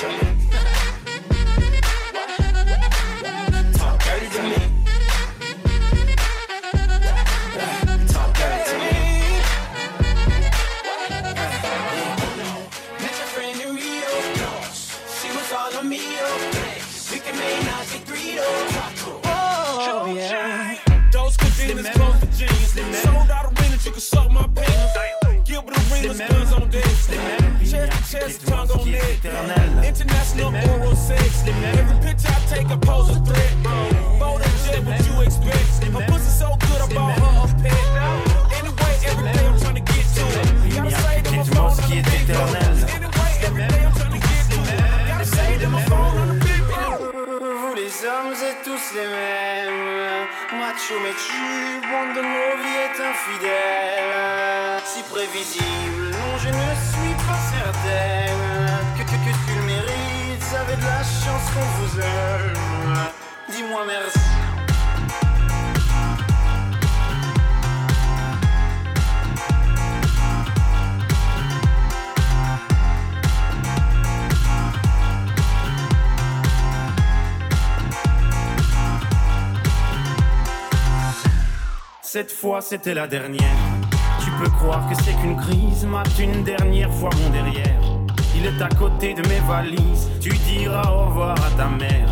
Tell me. Chest to tongue on neck. International oral sex. Every picture I take, I pose a threat. Bold and jet, what you expect? Her pussy so good, I bought her a pet. Anyway, every day I'm trying to get to it. Gotta say that my phone on the big. Anyway, every day I'm trying to get to it. Gotta say that my phone on the big phone. Vous les hommes êtes tous les mêmes Macho mais tu, bande de mauvais est infidèle Si prévisible, non je ne suis la chance qu'on vous aime Dis-moi merci Cette fois c'était la dernière. Tu peux croire que c'est qu'une crise, mate une dernière fois mon derrière. Il est à côté de mes valises, tu diras au revoir à ta mère.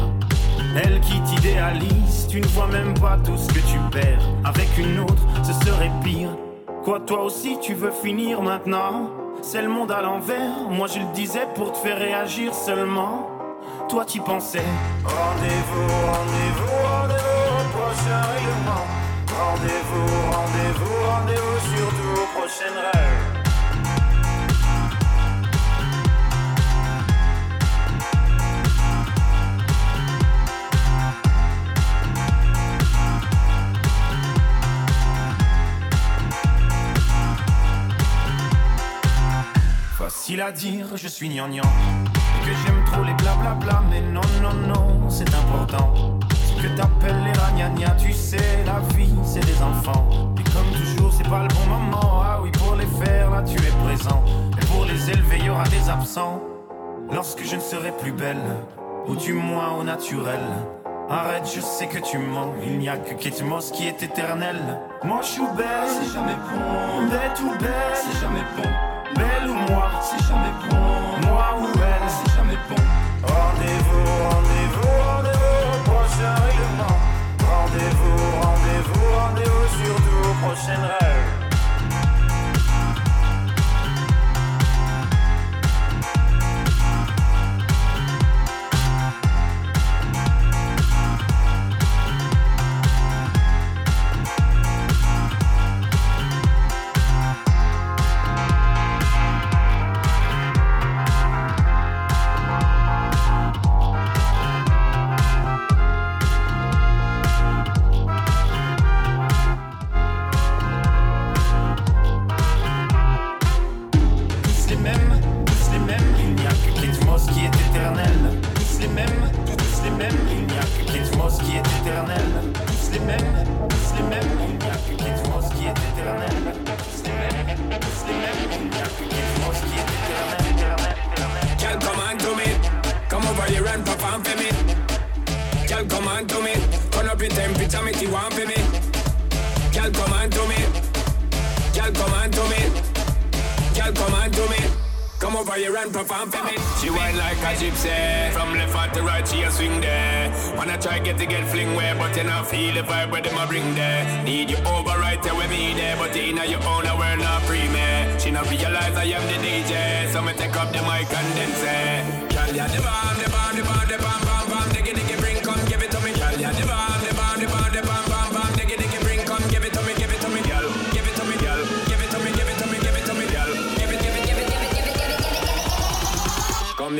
Elle qui t'idéalise, tu ne vois même pas tout ce que tu perds. Avec une autre, ce serait pire. Quoi, toi aussi tu veux finir maintenant? C'est le monde à l'envers, moi je le disais pour te faire réagir seulement. Toi tu pensais. Rendez-vous, rendez-vous, rendez-vous au prochain règlement Rendez-vous, rendez-vous, rendez-vous surtout aux prochaines Facile à dire, je suis gnangnan. Que j'aime trop les blablabla, mais non, non, non, c'est important. Ce que t'appelles les ragnagnas, tu sais, la vie, c'est des enfants. Et comme toujours, c'est pas le bon moment. Ah oui, pour les faire, là, tu es présent. Et pour les élever, y aura des absents. Lorsque je ne serai plus belle, ou du moins au naturel. Arrête, je sais que tu mens. Il n'y a que Kate Moss qui est éternel. Moi, je suis belle, c'est jamais bon. Bête ou belle, c'est jamais bon. Belle ou moi, c'est jamais bon. Moi ou elle, c'est jamais bon. Rendez-vous, rendez-vous, rendez-vous au prochain règlement Rendez-vous, rendez-vous, rendez-vous surtout aux prochaines rêves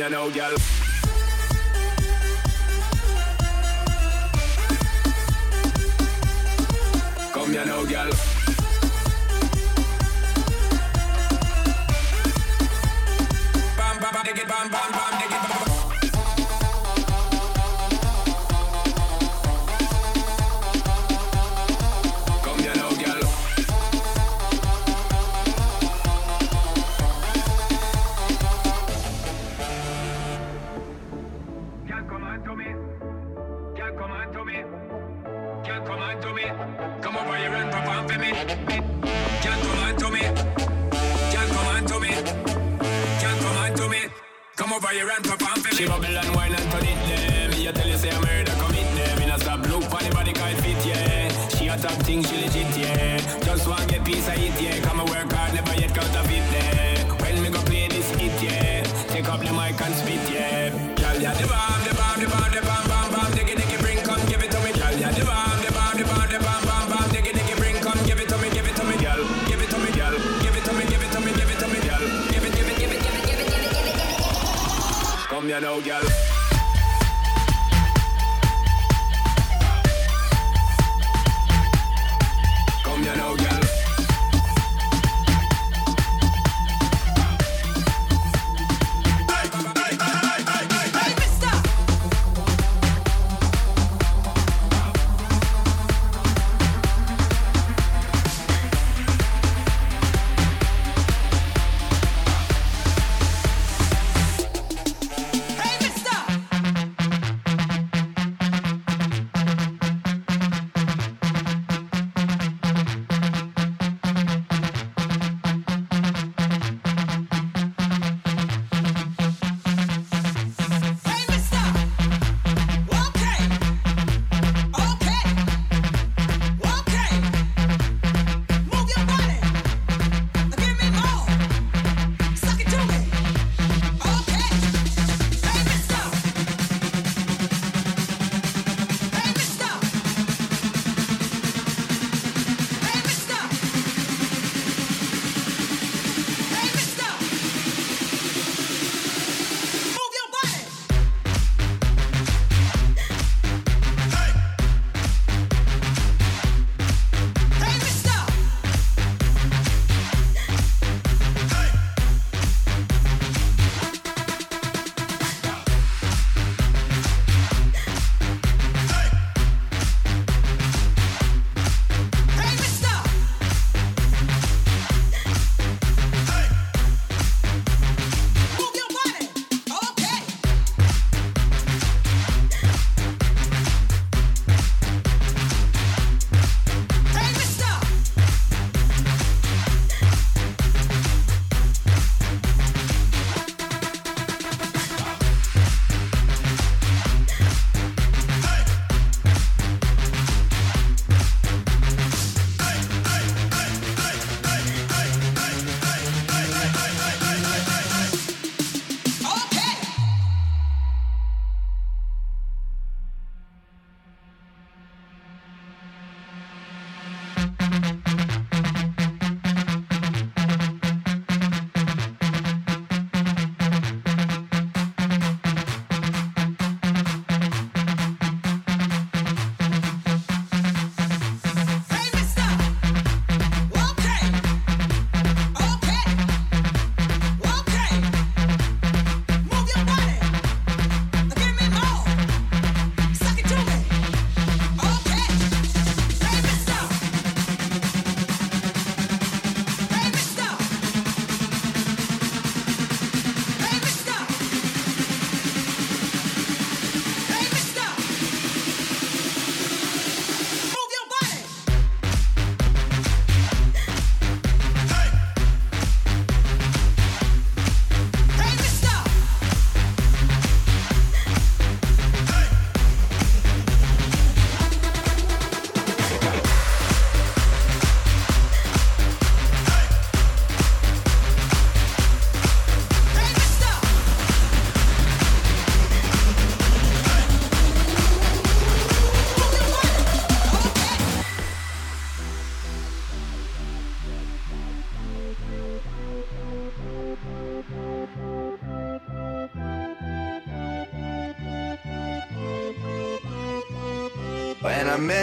know, y'all.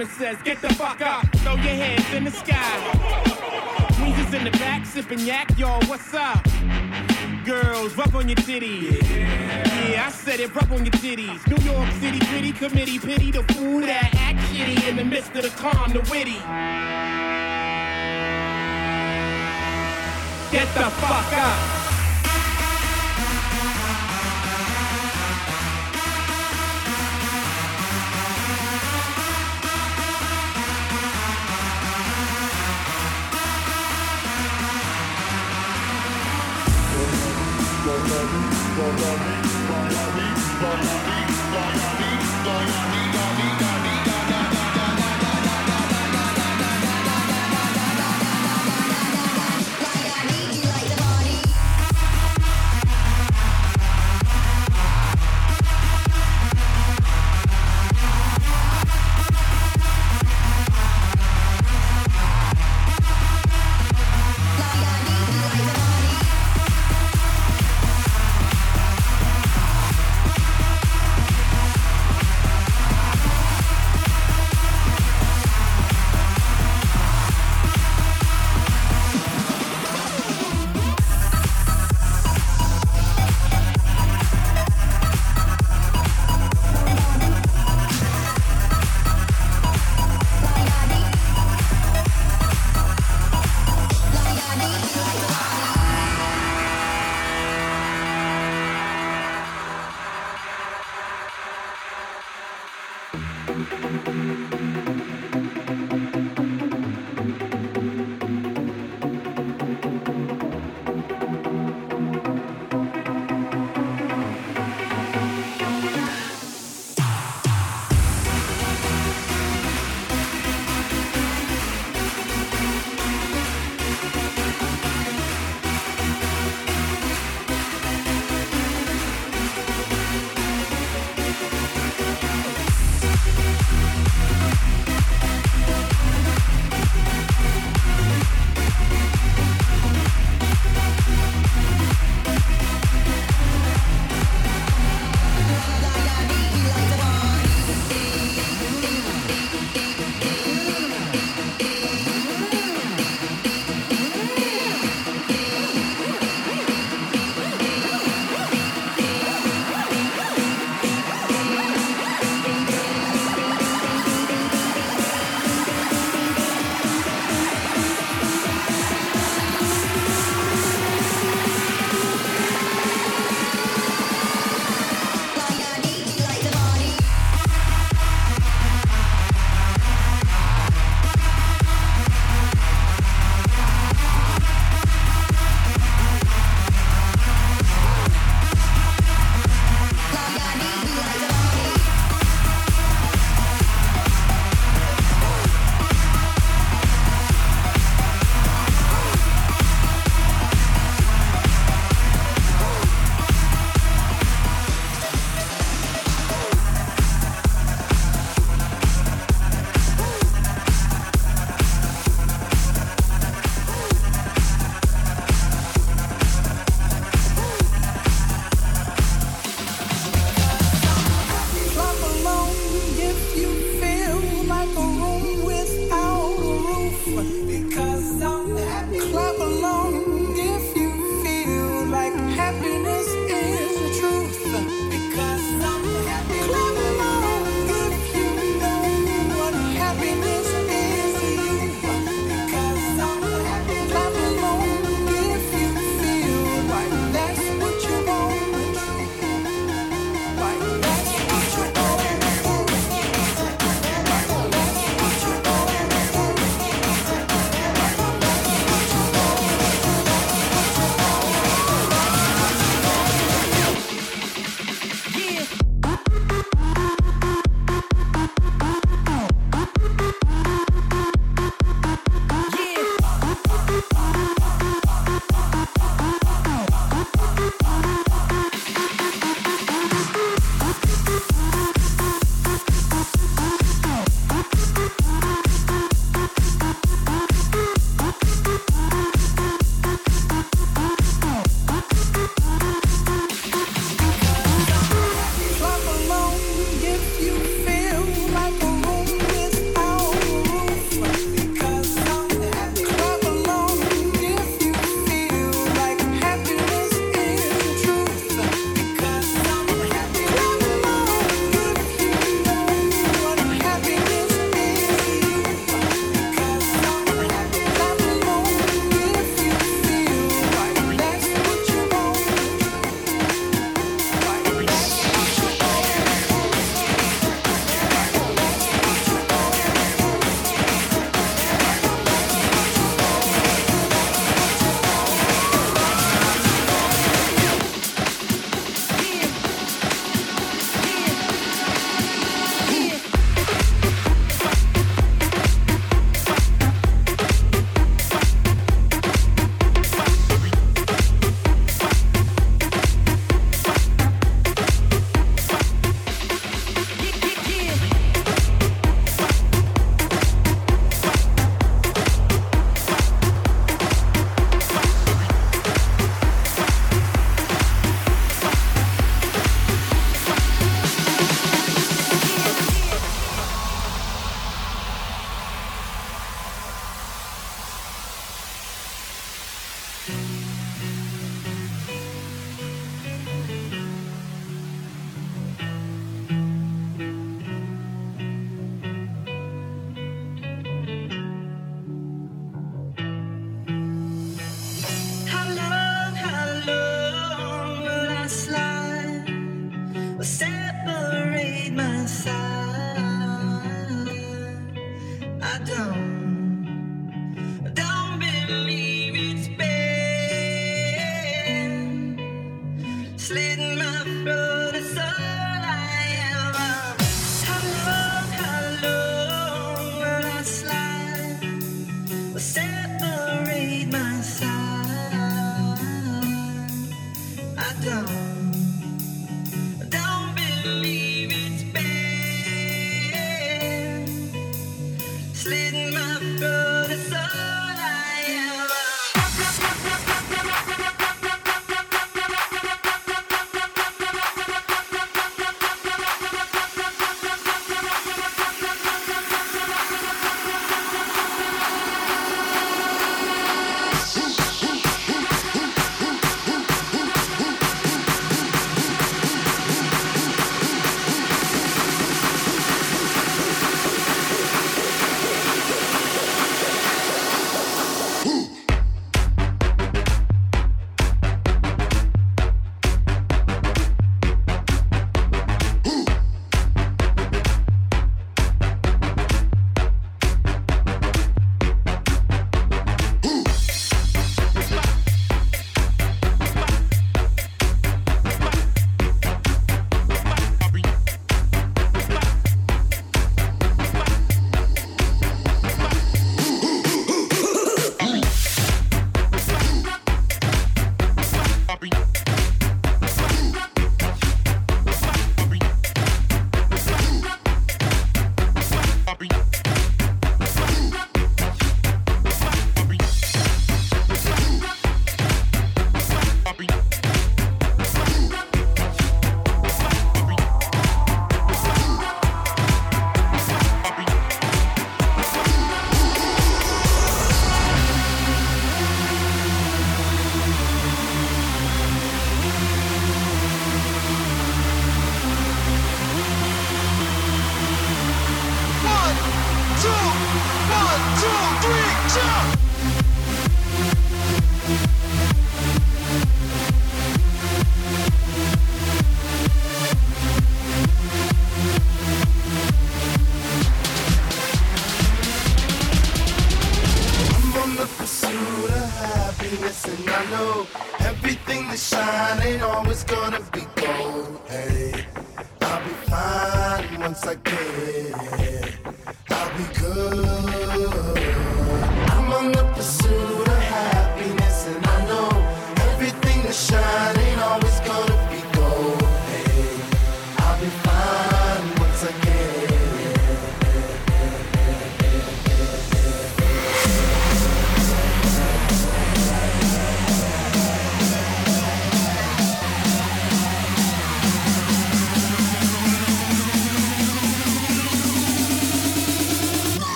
Simon says, get the fuck up. Throw your hands in the sky. Queens in the back, sipping yak, y'all, what's up? Girls, rub on your titties. Yeah. I said it, rub on your titties. New York City gritty committee, pity the fool that act shitty in the midst of the calm, the witty. Get the fuck up. Dynamik, Dynamik, Dynamik, Dynamik, Dynamik, Dynamik.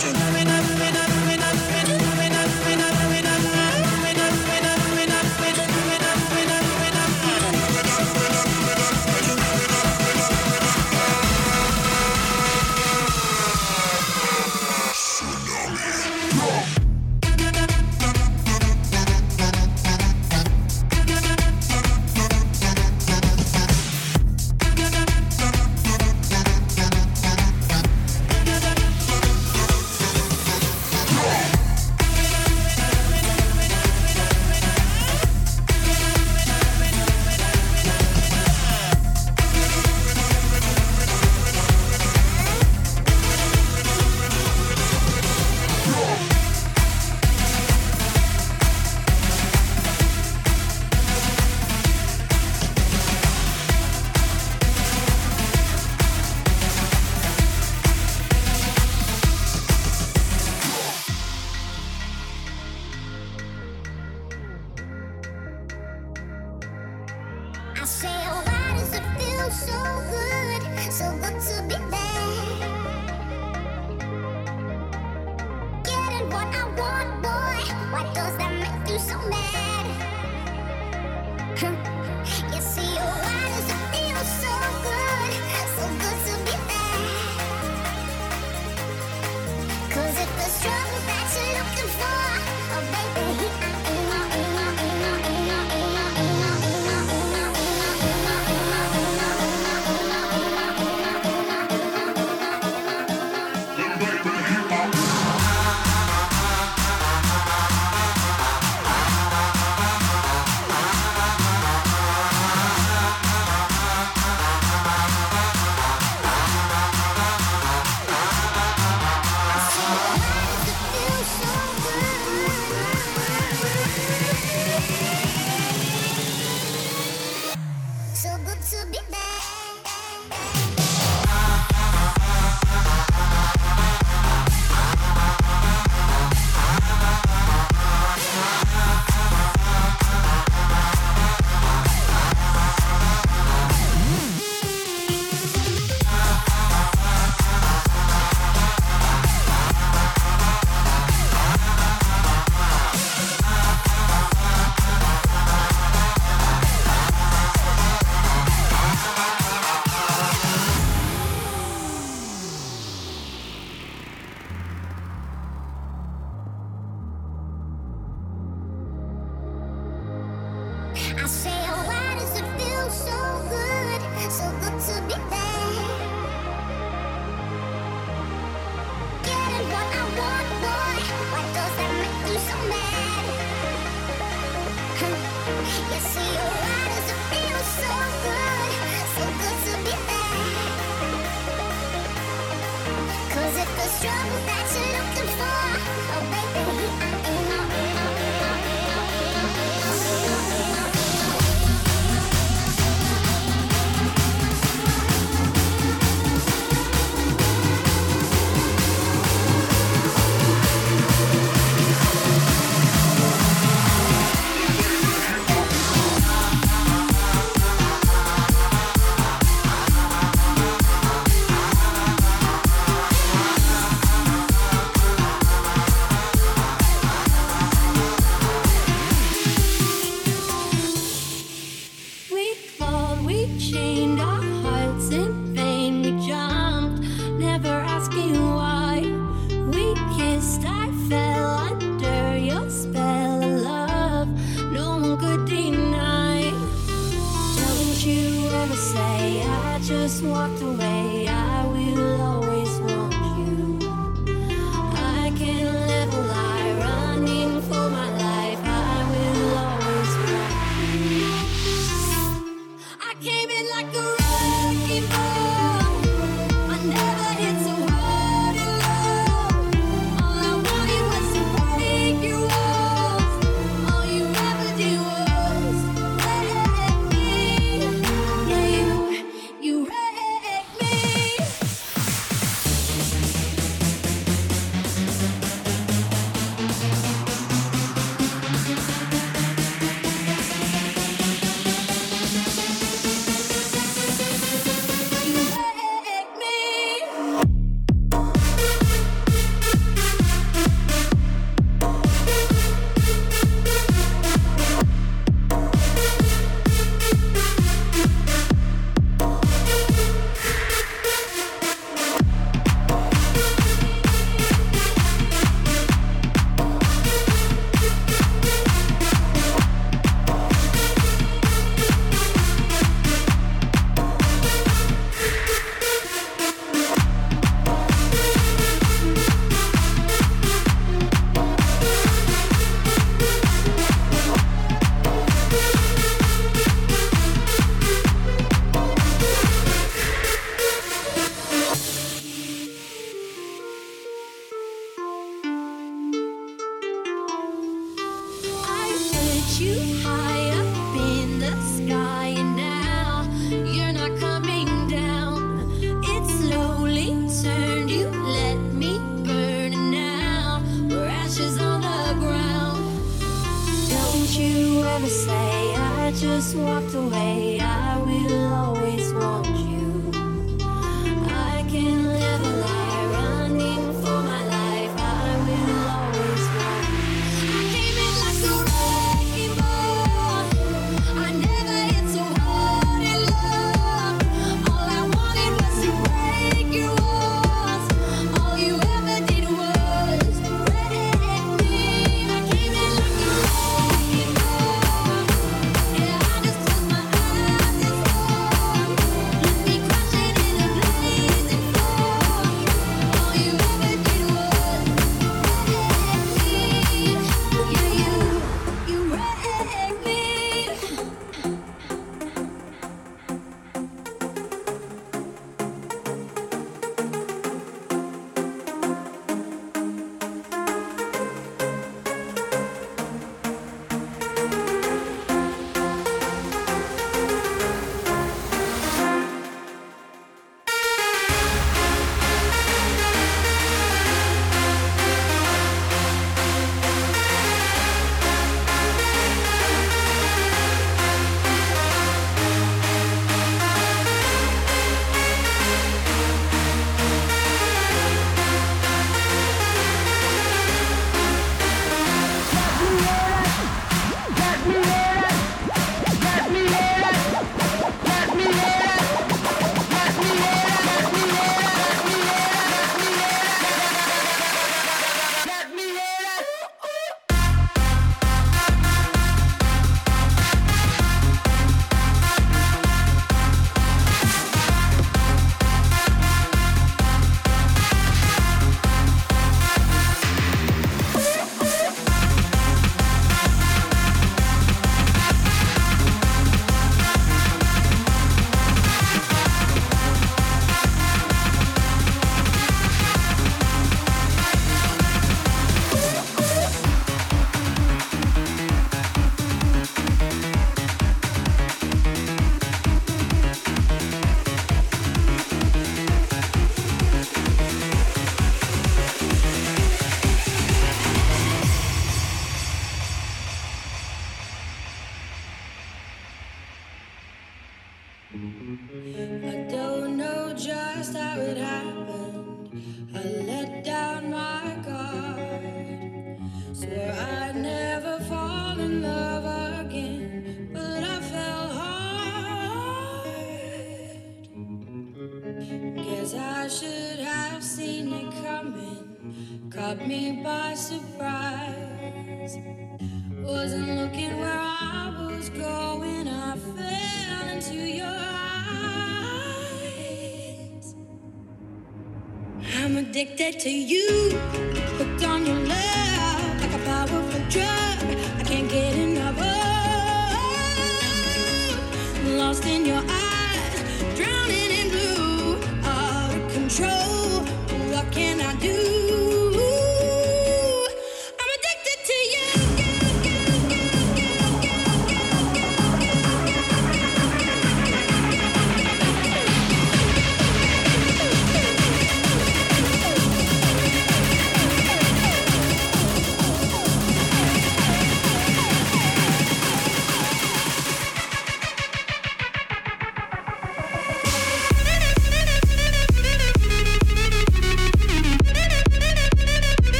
Tonight.